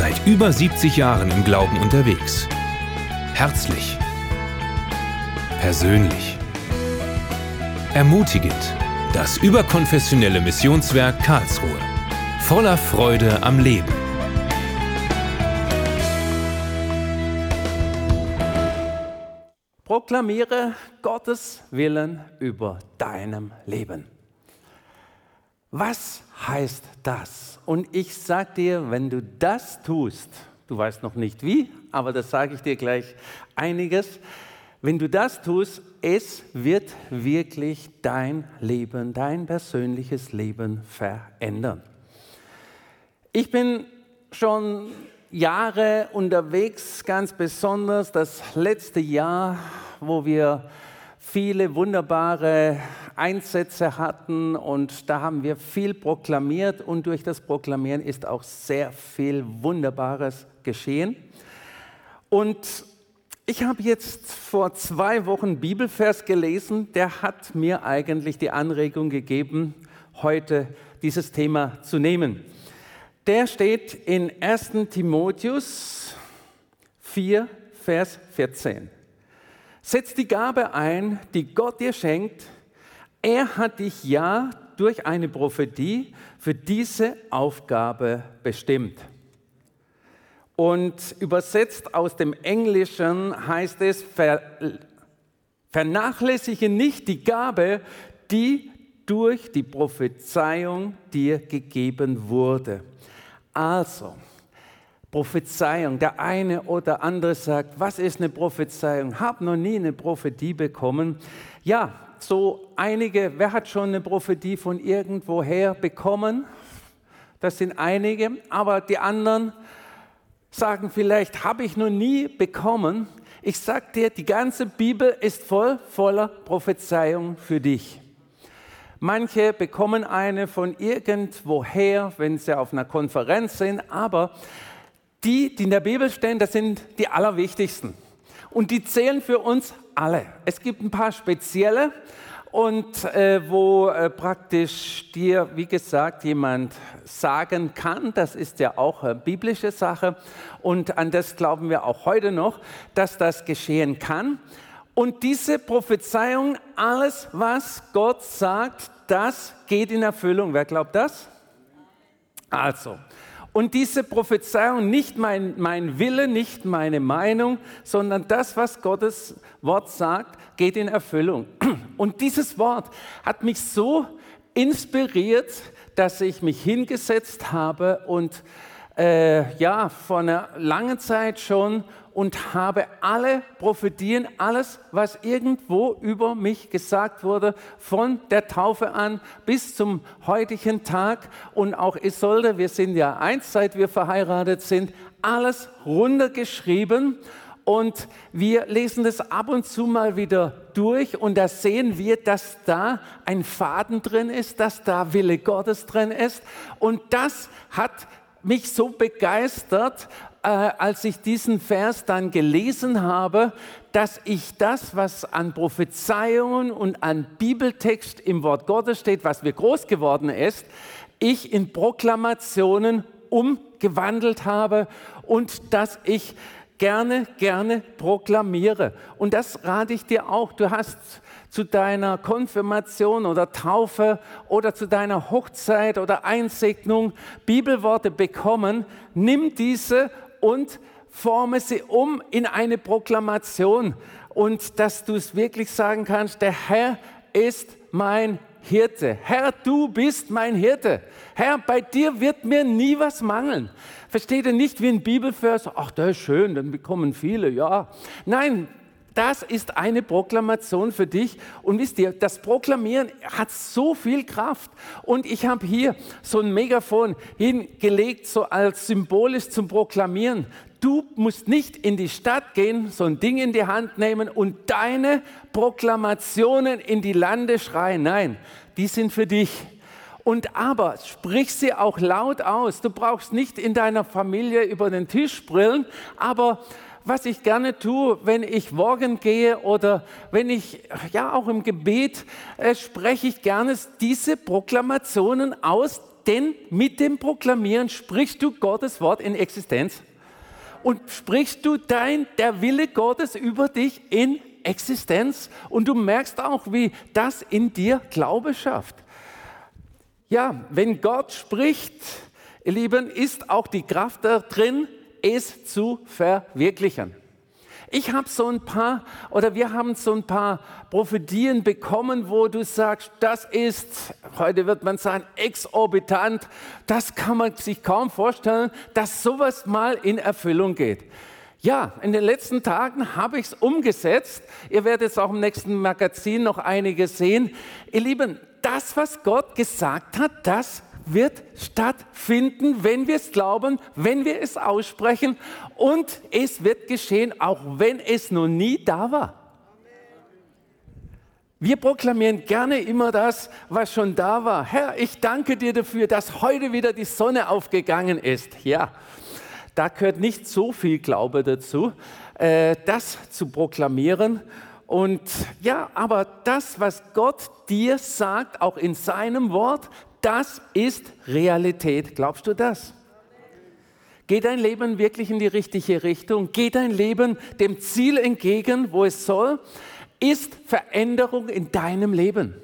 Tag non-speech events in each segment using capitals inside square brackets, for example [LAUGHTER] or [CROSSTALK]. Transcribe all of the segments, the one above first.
Seit über 70 Jahren im Glauben unterwegs. Herzlich. Persönlich. Ermutigend. Das überkonfessionelle Missionswerk Karlsruhe. Voller Freude am Leben. Proklamiere Gottes Willen über deinem Leben. Was heißt das? Und ich sage dir, wenn du das tust, du weißt noch nicht wie, aber das sage ich dir gleich einiges, wenn du das tust, es wird wirklich dein Leben, dein persönliches Leben verändern. Ich bin schon Jahre unterwegs, ganz besonders das letzte Jahr, wo wir viele wunderbare Einsätze hatten und da haben wir viel proklamiert und durch das Proklamieren ist auch sehr viel Wunderbares geschehen. Und ich habe jetzt vor zwei Wochen Bibelvers gelesen, der hat mir eigentlich die Anregung gegeben, heute dieses Thema zu nehmen. Der steht in 1 Timotheus 4, Vers 14. Setz die Gabe ein, die Gott dir schenkt. Er hat dich ja durch eine Prophetie für diese Aufgabe bestimmt. Und übersetzt aus dem Englischen heißt es, ver, vernachlässige nicht die Gabe, die durch die Prophezeiung dir gegeben wurde. Also, Prophezeiung. Der eine oder andere sagt, was ist eine Prophezeiung? Hab noch nie eine Prophetie bekommen. Ja, so einige, wer hat schon eine Prophetie von irgendwoher bekommen? Das sind einige, aber die anderen sagen vielleicht, habe ich noch nie bekommen. Ich sage dir, die ganze Bibel ist voll voller Prophezeiung für dich. Manche bekommen eine von irgendwoher, wenn sie auf einer Konferenz sind, aber die, die in der Bibel stehen, das sind die allerwichtigsten. Und die zählen für uns alle. Es gibt ein paar spezielle und äh, wo äh, praktisch dir, wie gesagt, jemand sagen kann, das ist ja auch eine biblische Sache und an das glauben wir auch heute noch, dass das geschehen kann. Und diese Prophezeiung, alles, was Gott sagt, das geht in Erfüllung. Wer glaubt das? Also, und diese Prophezeiung, nicht mein, mein Wille, nicht meine Meinung, sondern das, was Gottes Wort sagt, geht in Erfüllung. [CLEARS THROAT] Und dieses Wort hat mich so inspiriert, dass ich mich hingesetzt habe und äh, ja, vor einer langen Zeit schon und habe alle Prophetien, alles, was irgendwo über mich gesagt wurde, von der Taufe an bis zum heutigen Tag. Und auch Isolde, wir sind ja eins, seit wir verheiratet sind, alles runtergeschrieben. Und wir lesen das ab und zu mal wieder durch und da sehen wir, dass da ein Faden drin ist, dass da Wille Gottes drin ist. Und das hat mich so begeistert, äh, als ich diesen Vers dann gelesen habe, dass ich das, was an Prophezeiungen und an Bibeltext im Wort Gottes steht, was mir groß geworden ist, ich in Proklamationen umgewandelt habe und dass ich gerne, gerne proklamiere. Und das rate ich dir auch. Du hast zu deiner Konfirmation oder Taufe oder zu deiner Hochzeit oder Einsegnung Bibelworte bekommen. Nimm diese und forme sie um in eine Proklamation und dass du es wirklich sagen kannst, der Herr ist mein Hirte. Herr, du bist mein Hirte. Herr, bei dir wird mir nie was mangeln. Versteht ihr nicht wie ein Bibelvers? Ach, das ist schön, dann bekommen viele, ja. Nein, das ist eine Proklamation für dich. Und wisst ihr, das Proklamieren hat so viel Kraft. Und ich habe hier so ein Megafon hingelegt, so als symbolisch zum Proklamieren. Du musst nicht in die Stadt gehen, so ein Ding in die Hand nehmen und deine Proklamationen in die Lande schreien. Nein, die sind für dich. Und aber sprich sie auch laut aus. Du brauchst nicht in deiner Familie über den Tisch brillen, aber was ich gerne tue, wenn ich morgen gehe oder wenn ich, ja auch im Gebet, äh, spreche ich gerne diese Proklamationen aus, denn mit dem Proklamieren sprichst du Gottes Wort in Existenz und sprichst du dein, der Wille Gottes über dich in Existenz und du merkst auch, wie das in dir Glaube schafft. Ja, wenn Gott spricht, ihr Lieben, ist auch die Kraft da drin, es zu verwirklichen. Ich habe so ein paar, oder wir haben so ein paar Prophetien bekommen, wo du sagst, das ist, heute wird man sagen, exorbitant. Das kann man sich kaum vorstellen, dass sowas mal in Erfüllung geht. Ja, in den letzten Tagen habe ich es umgesetzt. Ihr werdet es auch im nächsten Magazin noch einige sehen. Ihr Lieben, das, was Gott gesagt hat, das wird stattfinden, wenn wir es glauben, wenn wir es aussprechen und es wird geschehen, auch wenn es noch nie da war. Wir proklamieren gerne immer das, was schon da war. Herr, ich danke dir dafür, dass heute wieder die Sonne aufgegangen ist. Ja, da gehört nicht so viel Glaube dazu, äh, das zu proklamieren. Und ja, aber das, was Gott dir sagt, auch in seinem Wort, das ist Realität. Glaubst du das? Geht dein Leben wirklich in die richtige Richtung? Geht dein Leben dem Ziel entgegen, wo es soll? Ist Veränderung in deinem Leben?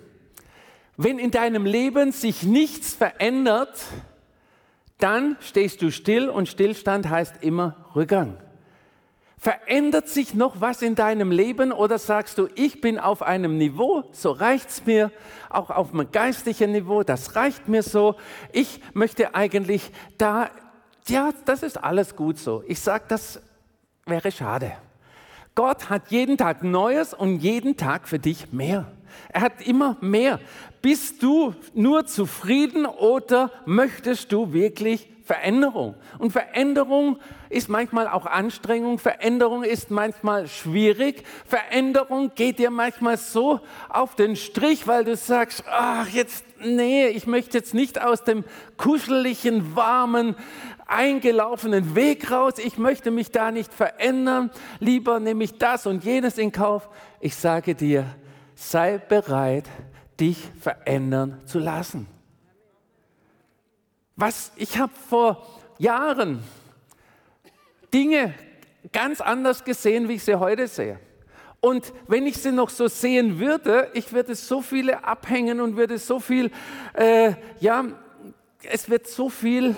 Wenn in deinem Leben sich nichts verändert, dann stehst du still und Stillstand heißt immer Rückgang. Verändert sich noch was in deinem Leben oder sagst du, ich bin auf einem Niveau, so reicht es mir, auch auf einem geistlichen Niveau, das reicht mir so. Ich möchte eigentlich da, ja, das ist alles gut so. Ich sage, das wäre schade. Gott hat jeden Tag Neues und jeden Tag für dich mehr. Er hat immer mehr. Bist du nur zufrieden oder möchtest du wirklich Veränderung? Und Veränderung ist manchmal auch Anstrengung, Veränderung ist manchmal schwierig, Veränderung geht dir manchmal so auf den Strich, weil du sagst, ach jetzt, nee, ich möchte jetzt nicht aus dem kuscheligen, warmen, eingelaufenen Weg raus, ich möchte mich da nicht verändern, lieber nehme ich das und jenes in Kauf. Ich sage dir, sei bereit, dich verändern zu lassen. Was ich habe vor Jahren Dinge ganz anders gesehen, wie ich sie heute sehe. Und wenn ich sie noch so sehen würde, ich würde so viele abhängen und würde so viel, äh, ja, es wird so viel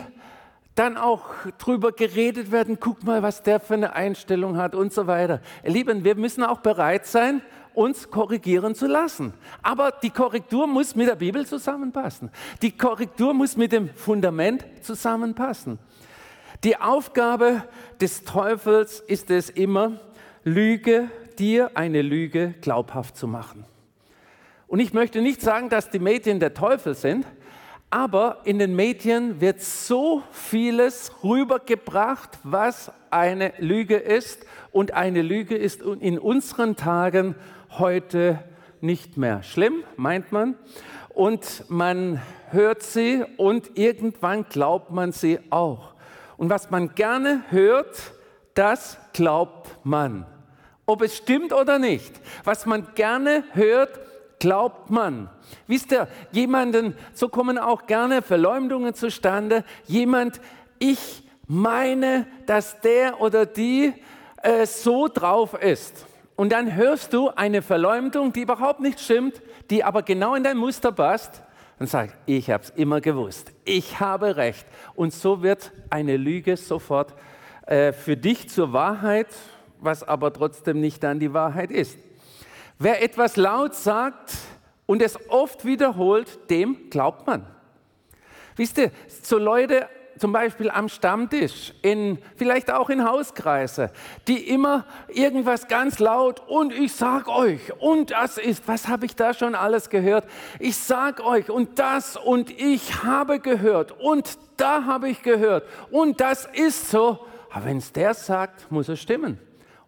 dann auch drüber geredet werden, guck mal, was der für eine Einstellung hat und so weiter. Lieben, wir müssen auch bereit sein, uns korrigieren zu lassen. Aber die Korrektur muss mit der Bibel zusammenpassen. Die Korrektur muss mit dem Fundament zusammenpassen. Die Aufgabe des Teufels ist es immer, Lüge, dir eine Lüge glaubhaft zu machen. Und ich möchte nicht sagen, dass die Medien der Teufel sind, aber in den Medien wird so vieles rübergebracht, was eine Lüge ist. Und eine Lüge ist in unseren Tagen heute nicht mehr schlimm, meint man. Und man hört sie und irgendwann glaubt man sie auch. Und was man gerne hört, das glaubt man. Ob es stimmt oder nicht. Was man gerne hört, glaubt man. Wisst ihr, jemanden, so kommen auch gerne Verleumdungen zustande. Jemand, ich meine, dass der oder die äh, so drauf ist. Und dann hörst du eine Verleumdung, die überhaupt nicht stimmt, die aber genau in dein Muster passt. Und sagst, ich habe es immer gewusst, ich habe recht. Und so wird eine Lüge sofort äh, für dich zur Wahrheit, was aber trotzdem nicht dann die Wahrheit ist. Wer etwas laut sagt und es oft wiederholt, dem glaubt man. Wisst ihr, so Leute zum Beispiel am Stammtisch, in, vielleicht auch in Hauskreise, die immer irgendwas ganz laut und ich sag euch und das ist, was habe ich da schon alles gehört? Ich sag euch und das und ich habe gehört und da habe ich gehört und das ist so. Aber wenn es der sagt, muss es stimmen.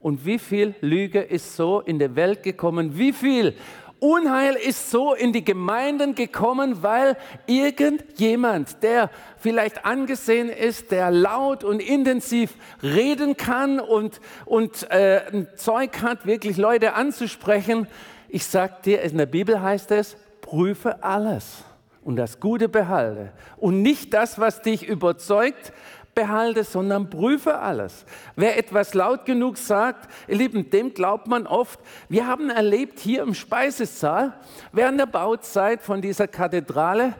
Und wie viel Lüge ist so in der Welt gekommen? Wie viel Unheil ist so in die Gemeinden gekommen, weil irgendjemand, der vielleicht angesehen ist, der laut und intensiv reden kann und, und äh, ein Zeug hat, wirklich Leute anzusprechen. Ich sage dir, in der Bibel heißt es, prüfe alles. und das Gute behalte. Und nicht das, was dich überzeugt, behalte, sondern prüfe alles. Wer etwas laut genug sagt, ihr Lieben, dem glaubt man oft. Wir haben erlebt hier im Speisesaal während der Bauzeit von dieser Kathedrale,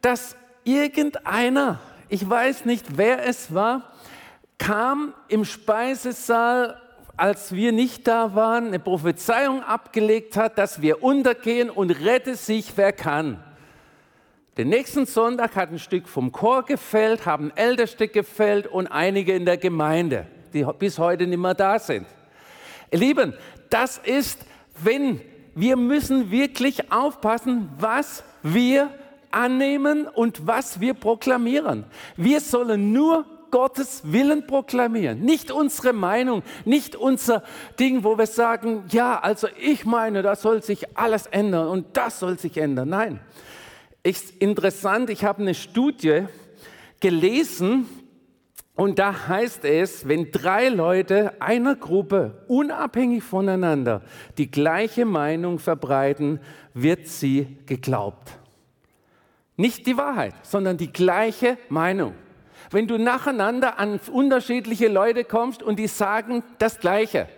dass irgendeiner, ich weiß nicht, wer es war, kam im Speisesaal als wir nicht da waren, eine Prophezeiung abgelegt hat, dass wir untergehen und rette sich, wer kann. Den nächsten Sonntag hat ein Stück vom Chor gefällt, haben Älteste gefällt und einige in der Gemeinde, die bis heute nicht mehr da sind. Ihr Lieben, das ist, wenn wir müssen wirklich aufpassen, was wir annehmen und was wir proklamieren. Wir sollen nur Gottes Willen proklamieren, nicht unsere Meinung, nicht unser Ding, wo wir sagen, ja, also ich meine, da soll sich alles ändern und das soll sich ändern. Nein, ist interessant, ich habe eine Studie gelesen und da heißt es, wenn drei Leute einer Gruppe unabhängig voneinander die gleiche Meinung verbreiten, wird sie geglaubt. Nicht die Wahrheit, sondern die gleiche Meinung. Wenn du nacheinander an unterschiedliche Leute kommst und die sagen das Gleiche,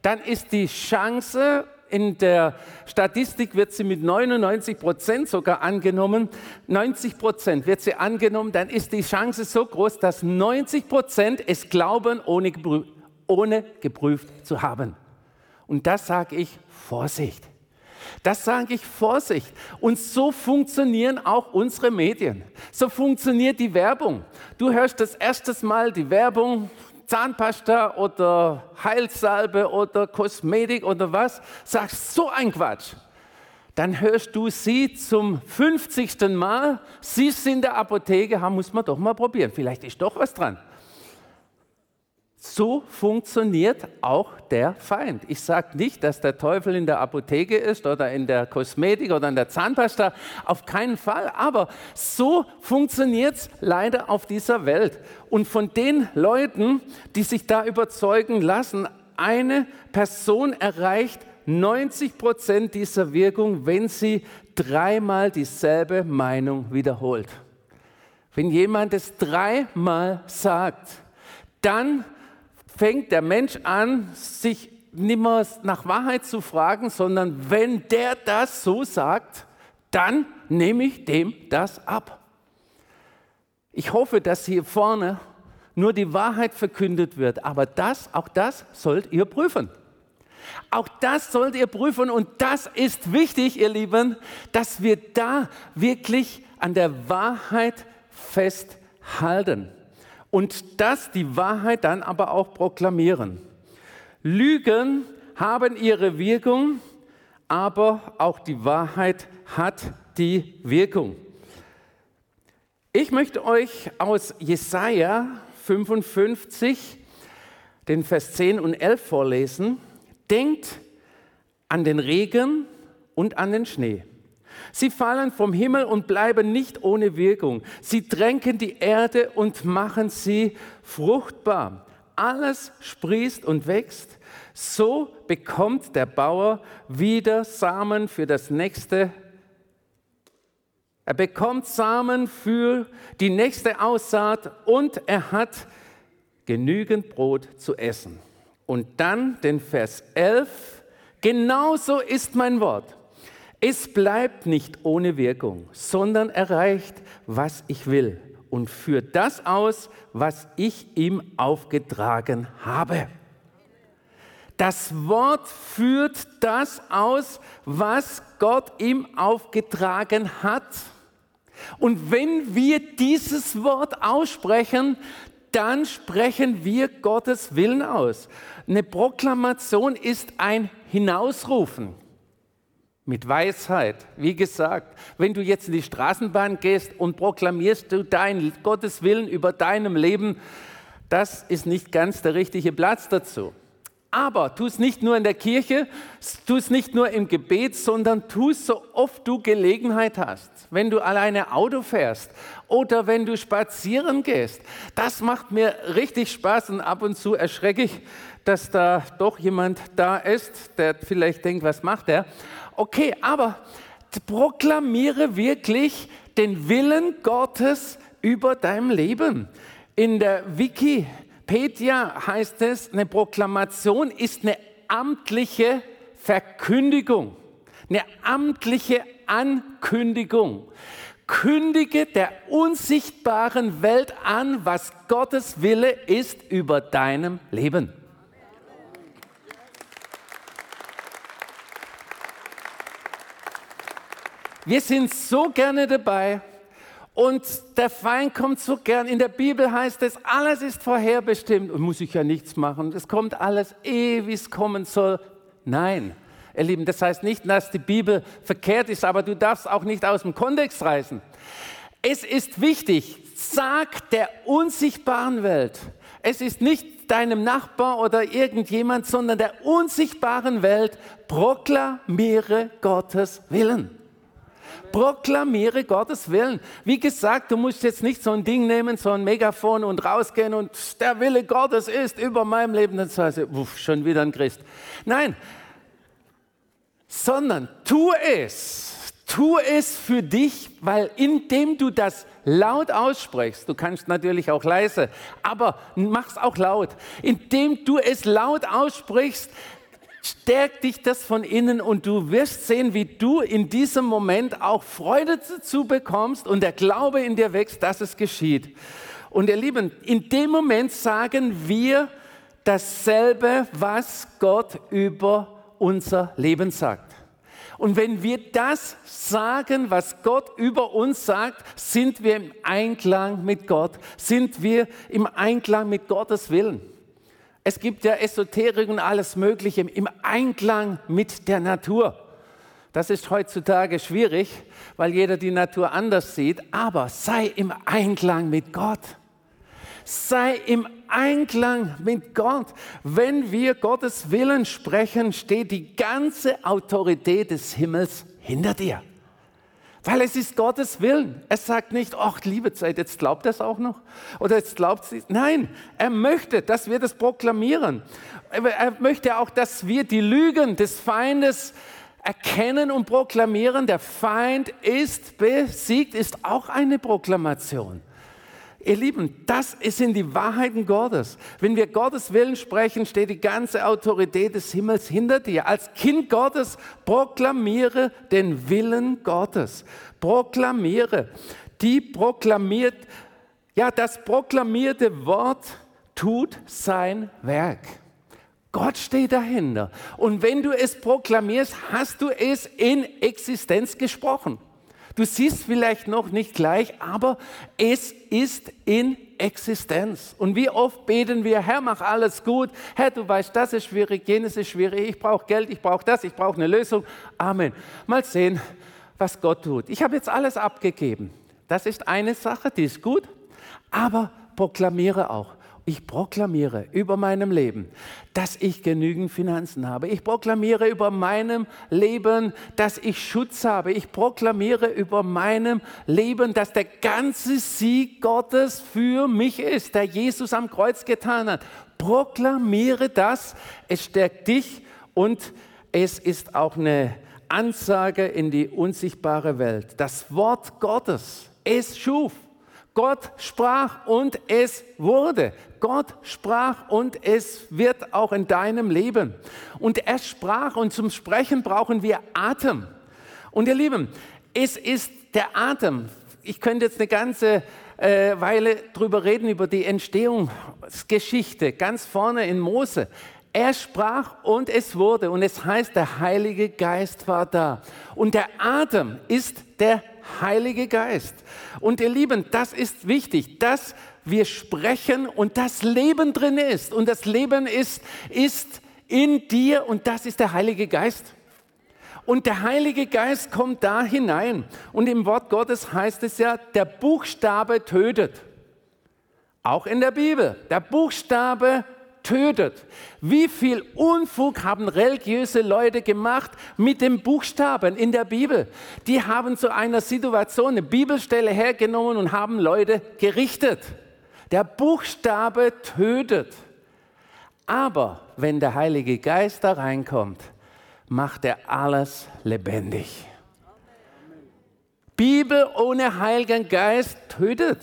dann ist die Chance, in der Statistik wird sie mit 99 Prozent sogar angenommen, 90 Prozent wird sie angenommen, dann ist die Chance so groß, dass 90 Prozent es glauben, ohne, ohne geprüft zu haben. Und das sage ich Vorsicht. Das sage ich Vorsicht. Und so funktionieren auch unsere Medien. So funktioniert die Werbung. Du hörst das erste Mal die Werbung, Zahnpasta oder Heilsalbe oder Kosmetik oder was, sagst so ein Quatsch. Dann hörst du sie zum 50. Mal, sie sind in der Apotheke, muss man doch mal probieren. Vielleicht ist doch was dran. So funktioniert auch der Feind. Ich sage nicht, dass der Teufel in der Apotheke ist oder in der Kosmetik oder in der Zahnpasta, auf keinen Fall. Aber so funktioniert es leider auf dieser Welt. Und von den Leuten, die sich da überzeugen lassen, eine Person erreicht 90 Prozent dieser Wirkung, wenn sie dreimal dieselbe Meinung wiederholt. Wenn jemand es dreimal sagt, dann fängt der Mensch an, sich nicht mehr nach Wahrheit zu fragen, sondern wenn der das so sagt, dann nehme ich dem das ab. Ich hoffe, dass hier vorne nur die Wahrheit verkündet wird, aber das, auch das sollt ihr prüfen. Auch das sollt ihr prüfen und das ist wichtig, ihr Lieben, dass wir da wirklich an der Wahrheit festhalten und das die Wahrheit dann aber auch proklamieren. Lügen haben ihre Wirkung, aber auch die Wahrheit hat die Wirkung. Ich möchte euch aus Jesaja 55 den Vers 10 und 11 vorlesen. Denkt an den Regen und an den Schnee Sie fallen vom Himmel und bleiben nicht ohne Wirkung. Sie tränken die Erde und machen sie fruchtbar. Alles sprießt und wächst. So bekommt der Bauer wieder Samen für das nächste. Er bekommt Samen für die nächste Aussaat und er hat genügend Brot zu essen. Und dann den Vers 11. Genauso ist mein Wort. Es bleibt nicht ohne Wirkung, sondern erreicht, was ich will und führt das aus, was ich ihm aufgetragen habe. Das Wort führt das aus, was Gott ihm aufgetragen hat. Und wenn wir dieses Wort aussprechen, dann sprechen wir Gottes Willen aus. Eine Proklamation ist ein Hinausrufen mit Weisheit. Wie gesagt, wenn du jetzt in die Straßenbahn gehst und proklamierst du dein Gottes Willen über deinem Leben, das ist nicht ganz der richtige Platz dazu. Aber tu es nicht nur in der Kirche, tu es nicht nur im Gebet, sondern tu es so oft du Gelegenheit hast. Wenn du alleine Auto fährst oder wenn du spazieren gehst. Das macht mir richtig Spaß und ab und zu erschrecke ich, dass da doch jemand da ist, der vielleicht denkt, was macht er? Okay, aber proklamiere wirklich den Willen Gottes über dein Leben. In der Wikipedia heißt es, eine Proklamation ist eine amtliche Verkündigung, eine amtliche Ankündigung. Kündige der unsichtbaren Welt an, was Gottes Wille ist über deinem Leben. Wir sind so gerne dabei und der Feind kommt so gern. In der Bibel heißt es, alles ist vorherbestimmt und muss ich ja nichts machen. Es kommt alles eh, wie es kommen soll. Nein, ihr Lieben, das heißt nicht, dass die Bibel verkehrt ist, aber du darfst auch nicht aus dem Kontext reißen. Es ist wichtig, sag der unsichtbaren Welt. Es ist nicht deinem Nachbar oder irgendjemand, sondern der unsichtbaren Welt, proklamiere Gottes Willen. Proklamiere Gottes Willen. Wie gesagt, du musst jetzt nicht so ein Ding nehmen, so ein Megafon und rausgehen und der Wille Gottes ist über meinem Leben. Dann sagst du, schon wieder ein Christ. Nein, sondern tu es. Tu es für dich, weil indem du das laut aussprichst, du kannst natürlich auch leise, aber mach's auch laut. Indem du es laut aussprichst, stärkt dich das von innen und du wirst sehen, wie du in diesem Moment auch Freude dazu bekommst und der Glaube in dir wächst, dass es geschieht. Und ihr Lieben, in dem Moment sagen wir dasselbe, was Gott über unser Leben sagt. Und wenn wir das sagen, was Gott über uns sagt, sind wir im Einklang mit Gott, sind wir im Einklang mit Gottes Willen. Es gibt ja Esoterik und alles Mögliche im Einklang mit der Natur. Das ist heutzutage schwierig, weil jeder die Natur anders sieht, aber sei im Einklang mit Gott. Sei im Einklang mit Gott. Wenn wir Gottes Willen sprechen, steht die ganze Autorität des Himmels hinter dir. Weil es ist Gottes Willen. Er sagt nicht, ach, liebe Zeit, jetzt glaubt er es auch noch. Oder jetzt glaubt sie. Nein, er möchte, dass wir das proklamieren. Er möchte auch, dass wir die Lügen des Feindes erkennen und proklamieren. Der Feind ist besiegt, ist auch eine Proklamation. Ihr Lieben, das sind die Wahrheiten Gottes. Wenn wir Gottes Willen sprechen, steht die ganze Autorität des Himmels hinter dir. Als Kind Gottes proklamiere den Willen Gottes. Proklamiere. Die proklamiert, ja, das proklamierte Wort tut sein Werk. Gott steht dahinter. Und wenn du es proklamierst, hast du es in Existenz gesprochen. Du siehst vielleicht noch nicht gleich, aber es ist in Existenz. Und wie oft beten wir, Herr, mach alles gut. Herr, du weißt, das ist schwierig, jenes ist schwierig. Ich brauche Geld, ich brauche das, ich brauche eine Lösung. Amen. Mal sehen, was Gott tut. Ich habe jetzt alles abgegeben. Das ist eine Sache, die ist gut, aber proklamiere auch ich proklamiere über meinem Leben, dass ich genügend Finanzen habe. Ich proklamiere über meinem Leben, dass ich Schutz habe. Ich proklamiere über meinem Leben, dass der ganze Sieg Gottes für mich ist, der Jesus am Kreuz getan hat. Proklamiere das. Es stärkt dich und es ist auch eine Ansage in die unsichtbare Welt. Das Wort Gottes, es schuf. Gott sprach und es wurde. Gott sprach und es wird auch in deinem Leben. Und er sprach und zum Sprechen brauchen wir Atem. Und ihr Lieben, es ist der Atem. Ich könnte jetzt eine ganze äh, Weile drüber reden, über die Entstehungsgeschichte, ganz vorne in Mose. Er sprach und es wurde. Und es heißt, der Heilige Geist war da. Und der Atem ist der Heilige Geist. Und ihr Lieben, das ist wichtig, dass wir sprechen und das Leben drin ist. Und das Leben ist, ist in dir und das ist der Heilige Geist. Und der Heilige Geist kommt da hinein. Und im Wort Gottes heißt es ja, der Buchstabe tötet. Auch in der Bibel. Der Buchstabe tötet. Wie viel Unfug haben religiöse Leute gemacht mit den Buchstaben in der Bibel? Die haben zu einer Situation eine Bibelstelle hergenommen und haben Leute gerichtet. Der Buchstabe tötet. Aber wenn der Heilige Geist da reinkommt, macht er alles lebendig. Bibel ohne Heiligen Geist tötet.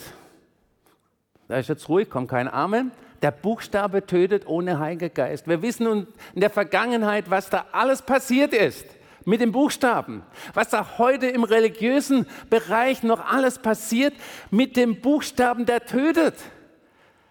Da ist jetzt ruhig, kommt kein Amen. Der Buchstabe tötet ohne Heiligen Geist. Wir wissen in der Vergangenheit, was da alles passiert ist mit dem Buchstaben. Was da heute im religiösen Bereich noch alles passiert mit dem Buchstaben, der tötet.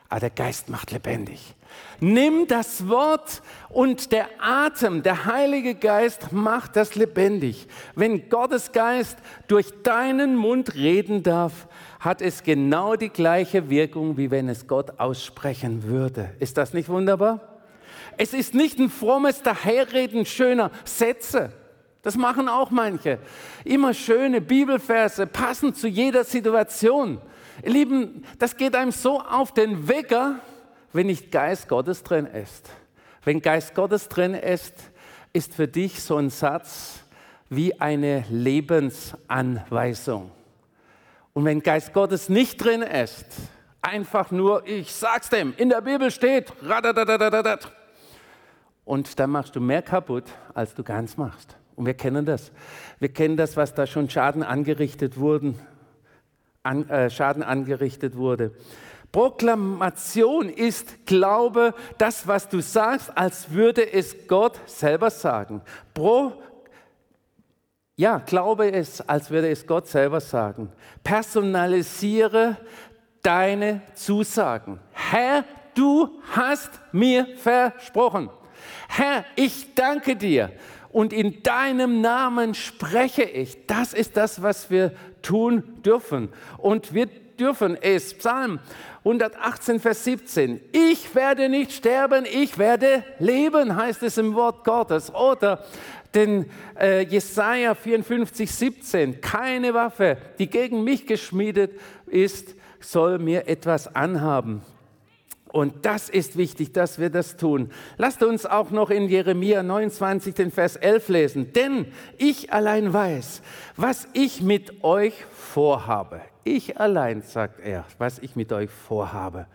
Aber der Geist macht lebendig. Nimm das Wort und der Atem, der Heilige Geist macht das lebendig. Wenn Gottes Geist durch deinen Mund reden darf, hat es genau die gleiche Wirkung, wie wenn es Gott aussprechen würde. Ist das nicht wunderbar? Es ist nicht ein frommes Daherreden schöner Sätze. Das machen auch manche. Immer schöne Bibelverse, passend zu jeder Situation. Ihr Lieben, das geht einem so auf den Wecker, wenn nicht Geist Gottes drin ist. Wenn Geist Gottes drin ist, ist für dich so ein Satz wie eine Lebensanweisung. Und wenn Geist Gottes nicht drin ist, einfach nur, ich sag's dem, in der Bibel steht, und dann machst du mehr kaputt, als du ganz machst. Und wir kennen das. Wir kennen das, was da schon Schaden angerichtet wurden, an, äh, Schaden angerichtet wurde. Proklamation ist Glaube, das, was du sagst, als würde es Gott selber sagen. Pro, ja, glaube es, als würde es Gott selber sagen. Personalisiere deine Zusagen. Herr, du hast mir versprochen. Herr, ich danke dir und in deinem Namen spreche ich. Das ist das, was wir tun dürfen. Und wir dürfen es. Psalm 118, Vers 17. Ich werde nicht sterben, ich werde leben, heißt es im Wort Gottes. Oder den äh, Jesaja 54, 17. Keine Waffe, die gegen mich geschmiedet ist, soll mir etwas anhaben. Und das ist wichtig, dass wir das tun. Lasst uns auch noch in Jeremia 29, den Vers 11 lesen. Denn ich allein weiß, was ich mit euch vorhabe. Ich allein, sagt er, was ich mit euch vorhabe.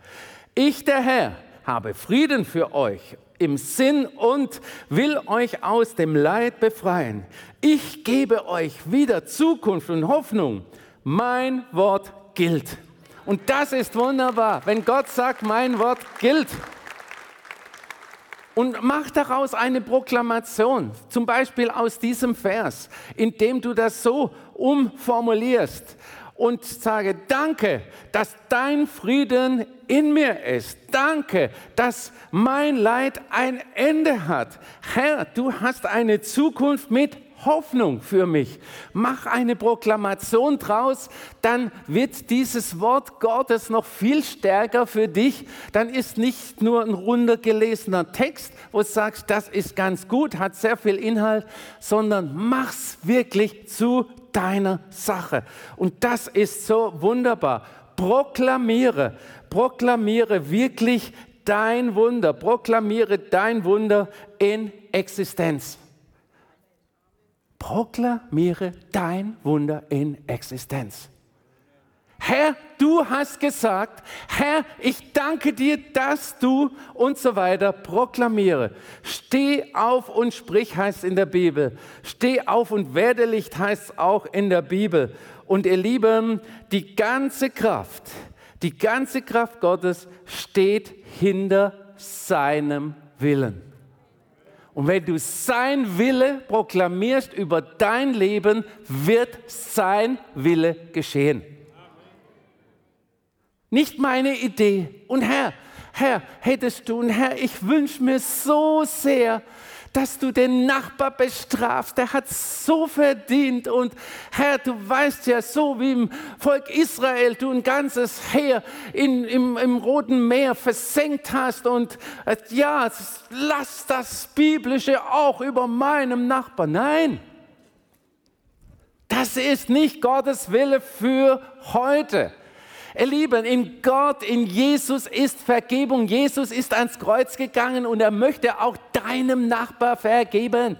Ich, der Herr, habe Frieden für euch im Sinn und will euch aus dem Leid befreien. Ich gebe euch wieder Zukunft und Hoffnung. Mein Wort gilt. Und das ist wunderbar, wenn Gott sagt, mein Wort gilt. Und mach daraus eine Proklamation, zum Beispiel aus diesem Vers, indem du das so umformulierst und sage, danke, dass dein Frieden in mir ist. Danke, dass mein Leid ein Ende hat. Herr, du hast eine Zukunft mit Hoffnung für mich. Mach eine Proklamation draus, dann wird dieses Wort Gottes noch viel stärker für dich. Dann ist nicht nur ein runtergelesener Text, wo du sagst, das ist ganz gut, hat sehr viel Inhalt, sondern mach's wirklich zu deiner Sache. Und das ist so wunderbar. Proklamiere, proklamiere wirklich dein Wunder, proklamiere dein Wunder in Existenz. Proklamiere dein Wunder in Existenz. Herr, du hast gesagt, Herr, ich danke dir, dass du und so weiter proklamiere. Steh auf und sprich heißt in der Bibel. Steh auf und werde Licht heißt auch in der Bibel. Und ihr Lieben, die ganze Kraft, die ganze Kraft Gottes steht hinter seinem Willen. Und wenn du sein Wille proklamierst über dein Leben, wird sein Wille geschehen. Nicht meine Idee. Und Herr, Herr, hättest du, und Herr, ich wünsche mir so sehr, dass du den Nachbar bestrafst. Der hat so verdient. Und Herr, du weißt ja, so wie im Volk Israel du ein ganzes Heer in, im, im Roten Meer versenkt hast. Und äh, ja, lass das Biblische auch über meinem Nachbar. Nein, das ist nicht Gottes Wille für heute. Ihr Lieben, in Gott, in Jesus ist Vergebung. Jesus ist ans Kreuz gegangen und er möchte auch deinem Nachbar vergeben.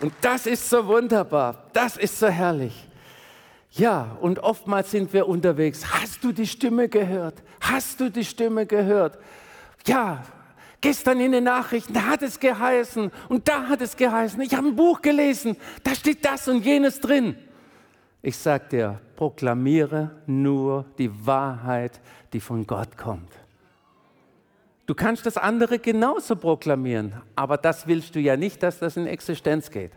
Und das ist so wunderbar, das ist so herrlich. Ja, und oftmals sind wir unterwegs. Hast du die Stimme gehört? Hast du die Stimme gehört? Ja, gestern in den Nachrichten, hat es geheißen und da hat es geheißen. Ich habe ein Buch gelesen, da steht das und jenes drin. Ich sage dir, proklamiere nur die Wahrheit, die von Gott kommt. Du kannst das andere genauso proklamieren, aber das willst du ja nicht, dass das in Existenz geht.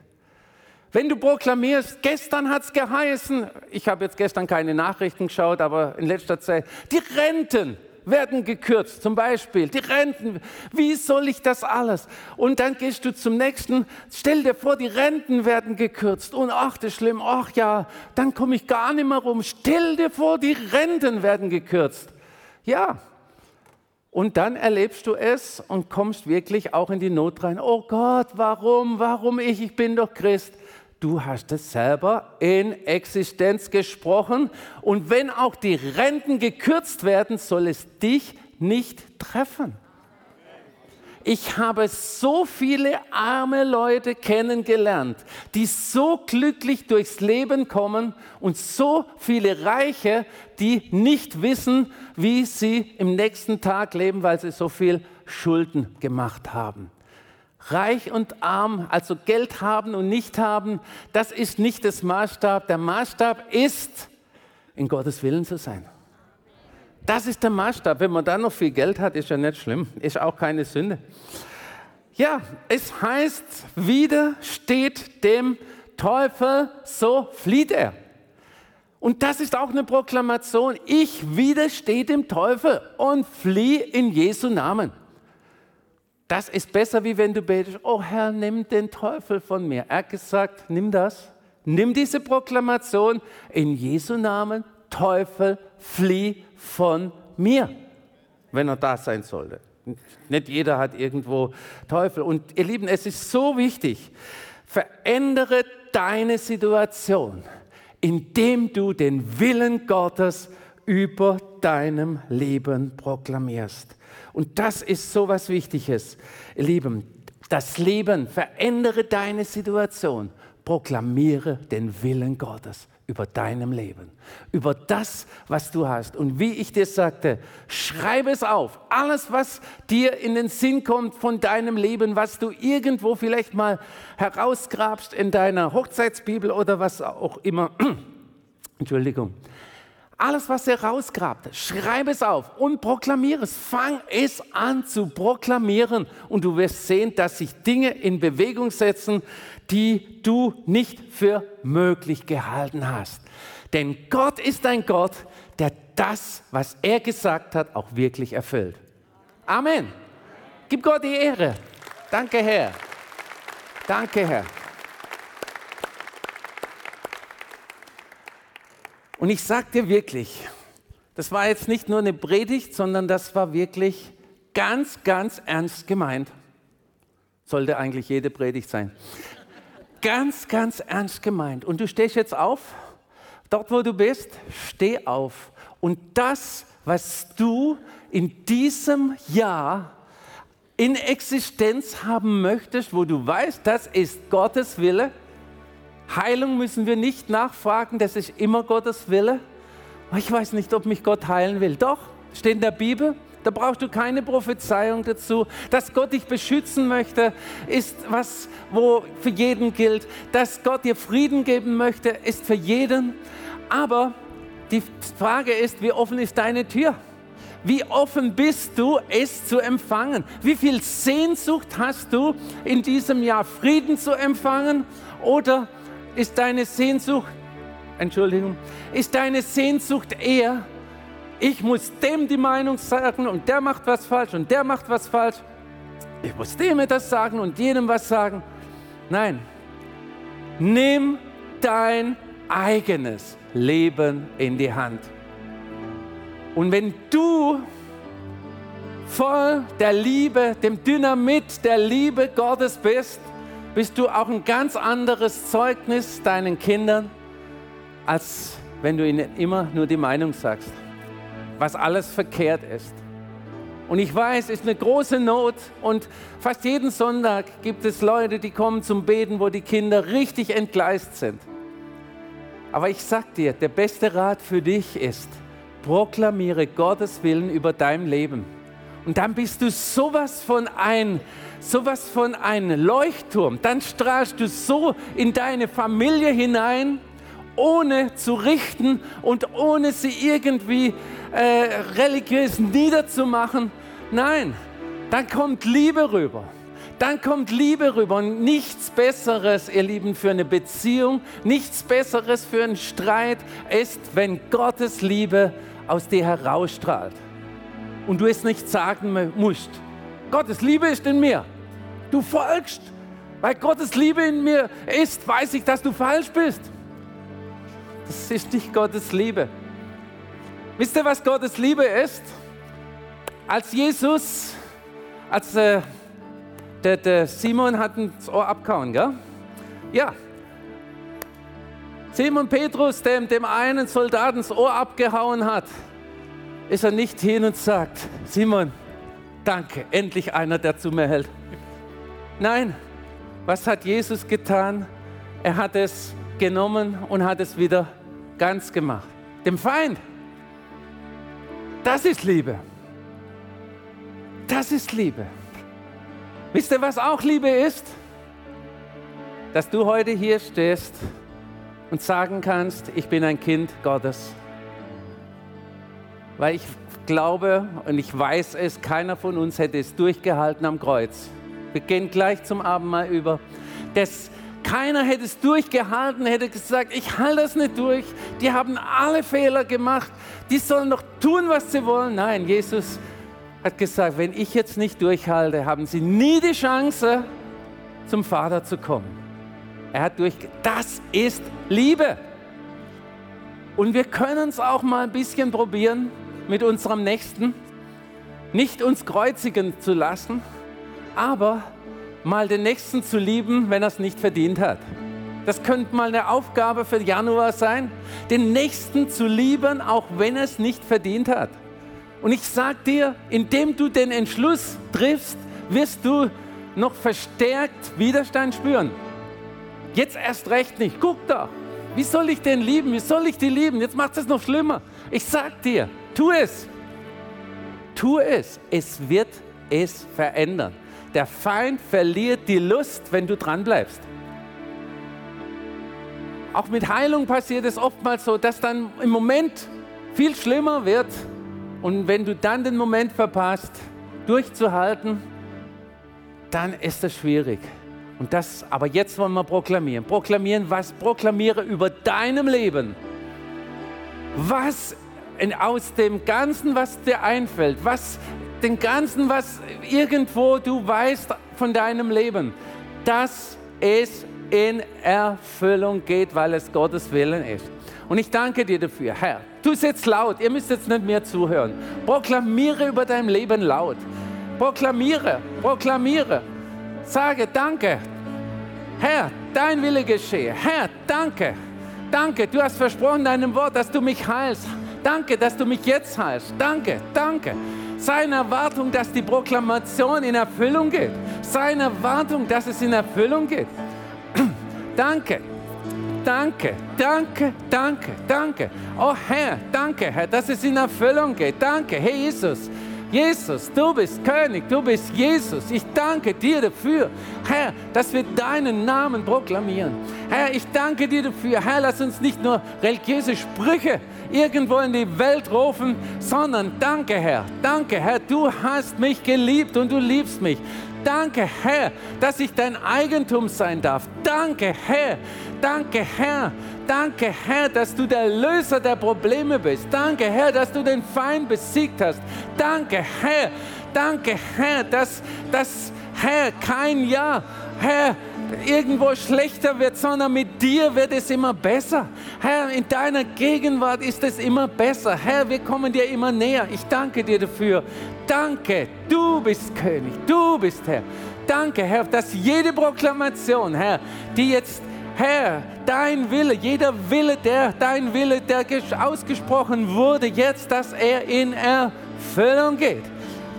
Wenn du proklamierst, gestern hat es geheißen, ich habe jetzt gestern keine Nachrichten geschaut, aber in letzter Zeit, die Renten, werden gekürzt. Zum Beispiel die Renten. Wie soll ich das alles? Und dann gehst du zum nächsten. Stell dir vor, die Renten werden gekürzt. Und ach, das ist schlimm. Ach ja, dann komme ich gar nicht mehr rum. Stell dir vor, die Renten werden gekürzt. Ja. Und dann erlebst du es und kommst wirklich auch in die Not rein. Oh Gott, warum? Warum ich? Ich bin doch Christ du hast es selber in Existenz gesprochen. Und wenn auch die Renten gekürzt werden, soll es dich nicht treffen. Ich habe so viele arme Leute kennengelernt, die so glücklich durchs Leben kommen und so viele Reiche, die nicht wissen, wie sie im nächsten Tag leben, weil sie so viel Schulden gemacht haben. Reich und arm, also Geld haben und nicht haben, das ist nicht das Maßstab. Der Maßstab ist, in Gottes Willen zu sein. Das ist der Maßstab. Wenn man dann noch viel Geld hat, ist ja nicht schlimm, ist auch keine Sünde. Ja, es heißt, widersteht dem Teufel, so flieht er. Und das ist auch eine Proklamation. Ich widerstehe dem Teufel und fliehe in Jesu Namen. Das ist besser, wie wenn du betest, oh Herr, nimm den Teufel von mir. Er hat gesagt, nimm das, nimm diese Proklamation in Jesu Namen, Teufel, flieh von mir, wenn er da sein sollte. Nicht jeder hat irgendwo Teufel. Und ihr Lieben, es ist so wichtig, verändere deine Situation, indem du den Willen Gottes über deinem Leben proklamierst. Und das ist so was Wichtiges. Ihr Lieben, das Leben, verändere deine Situation, proklamiere den Willen Gottes über deinem Leben, über das, was du hast. Und wie ich dir sagte, schreibe es auf. Alles, was dir in den Sinn kommt von deinem Leben, was du irgendwo vielleicht mal herausgrabst in deiner Hochzeitsbibel oder was auch immer. [CLEARS THROAT] Entschuldigung. Alles, was er rausgrabt, schreib es auf und proklamiere es. Fang es an zu proklamieren und du wirst sehen, dass sich Dinge in Bewegung setzen, die du nicht für möglich gehalten hast. Denn Gott ist ein Gott, der das, was er gesagt hat, auch wirklich erfüllt. Amen. Gib Gott die Ehre. Danke, Herr. Danke, Herr. Und ich sage dir wirklich, das war jetzt nicht nur eine Predigt, sondern das war wirklich ganz, ganz ernst gemeint. Sollte eigentlich jede Predigt sein. Ganz, ganz ernst gemeint. Und du stehst jetzt auf, dort wo du bist, steh auf. Und das, was du in diesem Jahr in Existenz haben möchtest, wo du weißt, das ist Gottes Wille, Heilung müssen wir nicht nachfragen, das ist immer Gottes Wille. Ich weiß nicht, ob mich Gott heilen will. Doch, steht in der Bibel. Da brauchst du keine Prophezeiung dazu. Dass Gott dich beschützen möchte, ist was, wo für jeden gilt. Dass Gott dir Frieden geben möchte, ist für jeden. Aber die Frage ist, wie offen ist deine Tür? Wie offen bist du, es zu empfangen? Wie viel Sehnsucht hast du in diesem Jahr, Frieden zu empfangen? Oder ist deine Sehnsucht, Entschuldigung, ist deine Sehnsucht eher, ich muss dem die Meinung sagen und der macht was falsch und der macht was falsch. Ich muss dem etwas sagen und jenem was sagen. Nein, nimm dein eigenes Leben in die Hand. Und wenn du voll der Liebe, dem Dynamit der Liebe Gottes bist, bist du auch ein ganz anderes Zeugnis deinen Kindern, als wenn du ihnen immer nur die Meinung sagst, was alles verkehrt ist. Und ich weiß, es ist eine große Not und fast jeden Sonntag gibt es Leute, die kommen zum Beten, wo die Kinder richtig entgleist sind. Aber ich sag dir, der beste Rat für dich ist, proklamiere Gottes Willen über dein Leben. Und dann bist du sowas von ein, sowas von ein Leuchtturm. Dann strahlst du so in deine Familie hinein, ohne zu richten und ohne sie irgendwie äh, religiös niederzumachen. Nein, dann kommt Liebe rüber. Dann kommt Liebe rüber und nichts Besseres, ihr Lieben, für eine Beziehung, nichts Besseres für einen Streit ist, wenn Gottes Liebe aus dir herausstrahlt und du es nicht sagen musst. Gottes Liebe ist in mir. Du folgst. Weil Gottes Liebe in mir ist, weiß ich, dass du falsch bist. Das ist nicht Gottes Liebe. Wisst ihr, was Gottes Liebe ist? Als Jesus, als äh, der, der, Simon hat das Ohr abgehauen, gell? Ja. Simon Petrus, dem, dem einen Soldaten das Ohr abgehauen hat, ist er nicht hin und sagt, Simon, danke, endlich einer, der zu mir hält. Nein, was hat Jesus getan? Er hat es genommen und hat es wieder ganz gemacht. Dem Feind. Das ist Liebe. Das ist Liebe. Wisst ihr, was auch Liebe ist? Dass du heute hier stehst und sagen kannst, ich bin ein Kind Gottes. Weil ich glaube und ich weiß es, keiner von uns hätte es durchgehalten am Kreuz. Wir gehen gleich zum Abendmahl über. Das, keiner hätte es durchgehalten, hätte gesagt, ich halte das nicht durch. Die haben alle Fehler gemacht. Die sollen doch tun, was sie wollen. Nein, Jesus hat gesagt, wenn ich jetzt nicht durchhalte, haben sie nie die Chance, zum Vater zu kommen. Er hat durch, das ist Liebe. Und wir können es auch mal ein bisschen probieren mit unserem Nächsten, nicht uns kreuzigen zu lassen, aber mal den Nächsten zu lieben, wenn er es nicht verdient hat. Das könnte mal eine Aufgabe für Januar sein, den Nächsten zu lieben, auch wenn er es nicht verdient hat. Und ich sage dir, indem du den Entschluss triffst, wirst du noch verstärkt Widerstand spüren. Jetzt erst recht nicht. Guck doch, wie soll ich den lieben? Wie soll ich die lieben? Jetzt macht es noch schlimmer. Ich sag dir, tu es. Tu es. Es wird es verändern. Der Feind verliert die Lust, wenn du dran bleibst. Auch mit Heilung passiert es oftmals so, dass dann im Moment viel schlimmer wird. Und wenn du dann den Moment verpasst, durchzuhalten, dann ist es schwierig. Und das, aber jetzt wollen wir proklamieren. Proklamieren, was? Proklamiere über deinem Leben. Was aus dem Ganzen, was dir einfällt, was den Ganzen, was irgendwo du weißt von deinem Leben, dass es in Erfüllung geht, weil es Gottes Willen ist. Und ich danke dir dafür, Herr. Tu es jetzt laut, ihr müsst jetzt nicht mehr zuhören. Proklamiere über dein Leben laut. Proklamiere, proklamiere. Sage Danke. Herr, dein Wille geschehe. Herr, danke. Danke, du hast versprochen deinem Wort, dass du mich heilst. Danke, dass du mich jetzt heilst. Danke, danke. Seine Erwartung, dass die Proklamation in Erfüllung geht. Seine Erwartung, dass es in Erfüllung geht. [CLEARS THROAT] danke, danke, danke, danke, danke. Oh Herr, danke, Herr, dass es in Erfüllung geht. Danke, Herr Jesus. Jesus, du bist König, du bist Jesus. Ich danke dir dafür, Herr, dass wir deinen Namen proklamieren. Herr, ich danke dir dafür. Herr, lass uns nicht nur religiöse Sprüche irgendwo in die Welt rufen, sondern danke, Herr. Danke, Herr, du hast mich geliebt und du liebst mich. Danke, Herr, dass ich dein Eigentum sein darf. Danke, Herr. Danke, Herr. Danke, Herr, dass du der Löser der Probleme bist. Danke, Herr, dass du den Feind besiegt hast. Danke, Herr. Danke, Herr, dass, dass Herr, kein Ja, Herr, irgendwo schlechter wird, sondern mit dir wird es immer besser. Herr, in deiner Gegenwart ist es immer besser. Herr, wir kommen dir immer näher. Ich danke dir dafür. Danke, du bist König, du bist Herr. Danke, Herr, dass jede Proklamation, Herr, die jetzt Herr, dein Wille, jeder Wille, der, dein Wille, der ausgesprochen wurde, jetzt, dass er in Erfüllung geht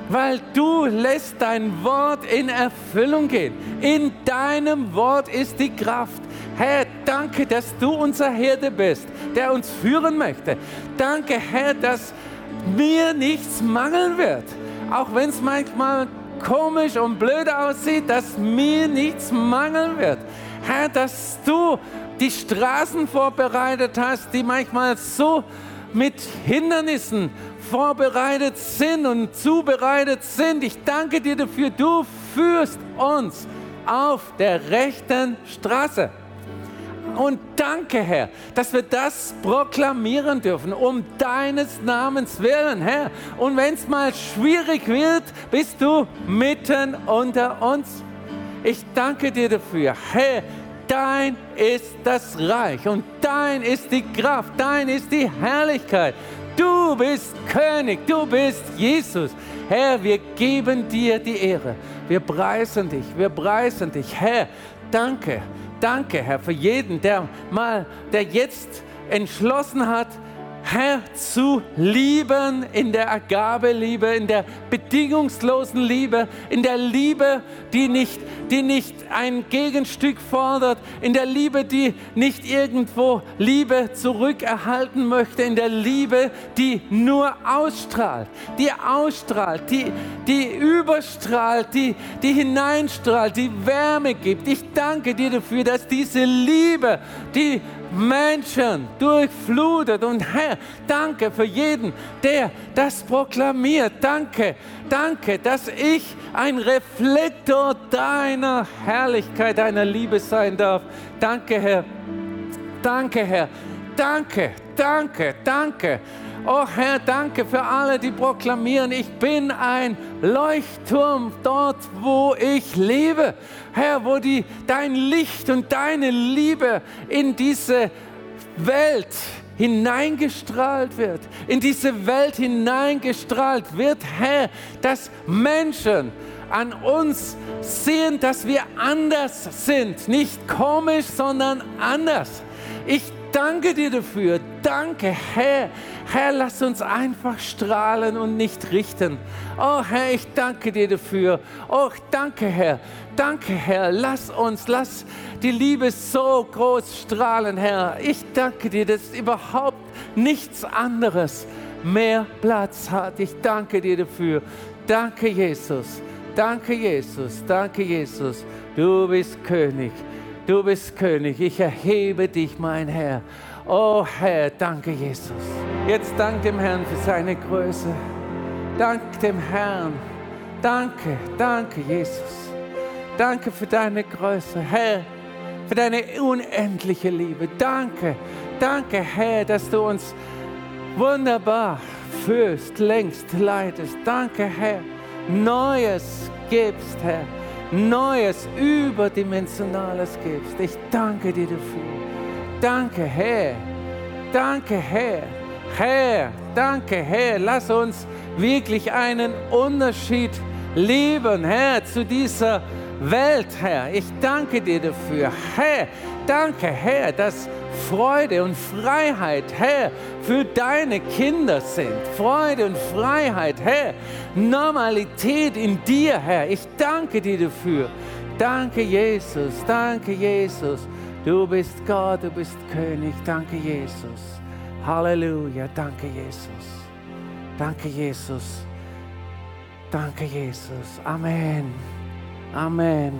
weil du lässt dein Wort in Erfüllung gehen. In deinem Wort ist die Kraft. Herr, danke, dass du unser Herde bist, der uns führen möchte. Danke, Herr, dass mir nichts mangeln wird. Auch wenn es manchmal komisch und blöd aussieht, dass mir nichts mangeln wird. Herr, dass du die Straßen vorbereitet hast, die manchmal so mit Hindernissen vorbereitet sind und zubereitet sind. Ich danke dir dafür, du führst uns auf der rechten Straße. Und danke, Herr, dass wir das proklamieren dürfen, um deines Namens willen, Herr. Und wenn es mal schwierig wird, bist du mitten unter uns. Ich danke dir dafür, Herr. Dein ist das Reich und dein ist die Kraft, dein ist die Herrlichkeit. Du bist König, du bist Jesus. Herr, wir geben dir die Ehre. Wir preisen dich, wir preisen dich. Herr, danke, danke, Herr, für jeden, der mal, der jetzt entschlossen hat, Herr, zu lieben in der Agabeliebe, in der bedingungslosen Liebe, in der Liebe, die nicht, die nicht ein Gegenstück fordert, in der Liebe, die nicht irgendwo Liebe zurückerhalten möchte, in der Liebe, die nur ausstrahlt, die ausstrahlt, die, die überstrahlt, die, die hineinstrahlt, die Wärme gibt. Ich danke dir dafür, dass diese Liebe, die Menschen durchflutet. Und Herr, danke für jeden, der das proklamiert. Danke, danke, dass ich ein Reflektor deiner Herrlichkeit, deiner Liebe sein darf. Danke, Herr. Danke, Herr. Danke, danke, danke. Oh Herr, danke für alle, die proklamieren, ich bin ein Leuchtturm dort, wo ich lebe. Herr, wo die, dein Licht und deine Liebe in diese Welt hineingestrahlt wird, in diese Welt hineingestrahlt wird, Herr, dass Menschen an uns sehen, dass wir anders sind, nicht komisch, sondern anders. Ich danke dir dafür. Danke, Herr. Herr, lass uns einfach strahlen und nicht richten. Oh Herr, ich danke dir dafür. Oh, danke, Herr. Danke, Herr. Lass uns, lass die Liebe so groß strahlen, Herr. Ich danke dir, dass überhaupt nichts anderes mehr Platz hat. Ich danke dir dafür. Danke, Jesus. Danke, Jesus. Danke, Jesus. Du bist König. Du bist König, ich erhebe dich, mein Herr. Oh Herr, danke Jesus. Jetzt dank dem Herrn für seine Größe. Dank dem Herrn. Danke, danke Jesus. Danke für deine Größe, Herr, für deine unendliche Liebe. Danke, danke Herr, dass du uns wunderbar führst, längst leitest. Danke Herr, Neues gibst, Herr. Neues, überdimensionales gibst. Ich danke dir dafür. Danke, Herr. Danke, Herr. Herr, danke, Herr. Lass uns wirklich einen Unterschied leben, Herr, zu dieser Welt, Herr. Ich danke dir dafür. Herr, danke, Herr, dass Freude und Freiheit, Herr, für deine Kinder sind. Freude und Freiheit, Herr. Normalität in dir, Herr. Ich danke dir dafür. Danke, Jesus. Danke, Jesus. Du bist Gott, du bist König. Danke, Jesus. Halleluja. Danke, Jesus. Danke, Jesus. Danke, Jesus. Amen. Amen.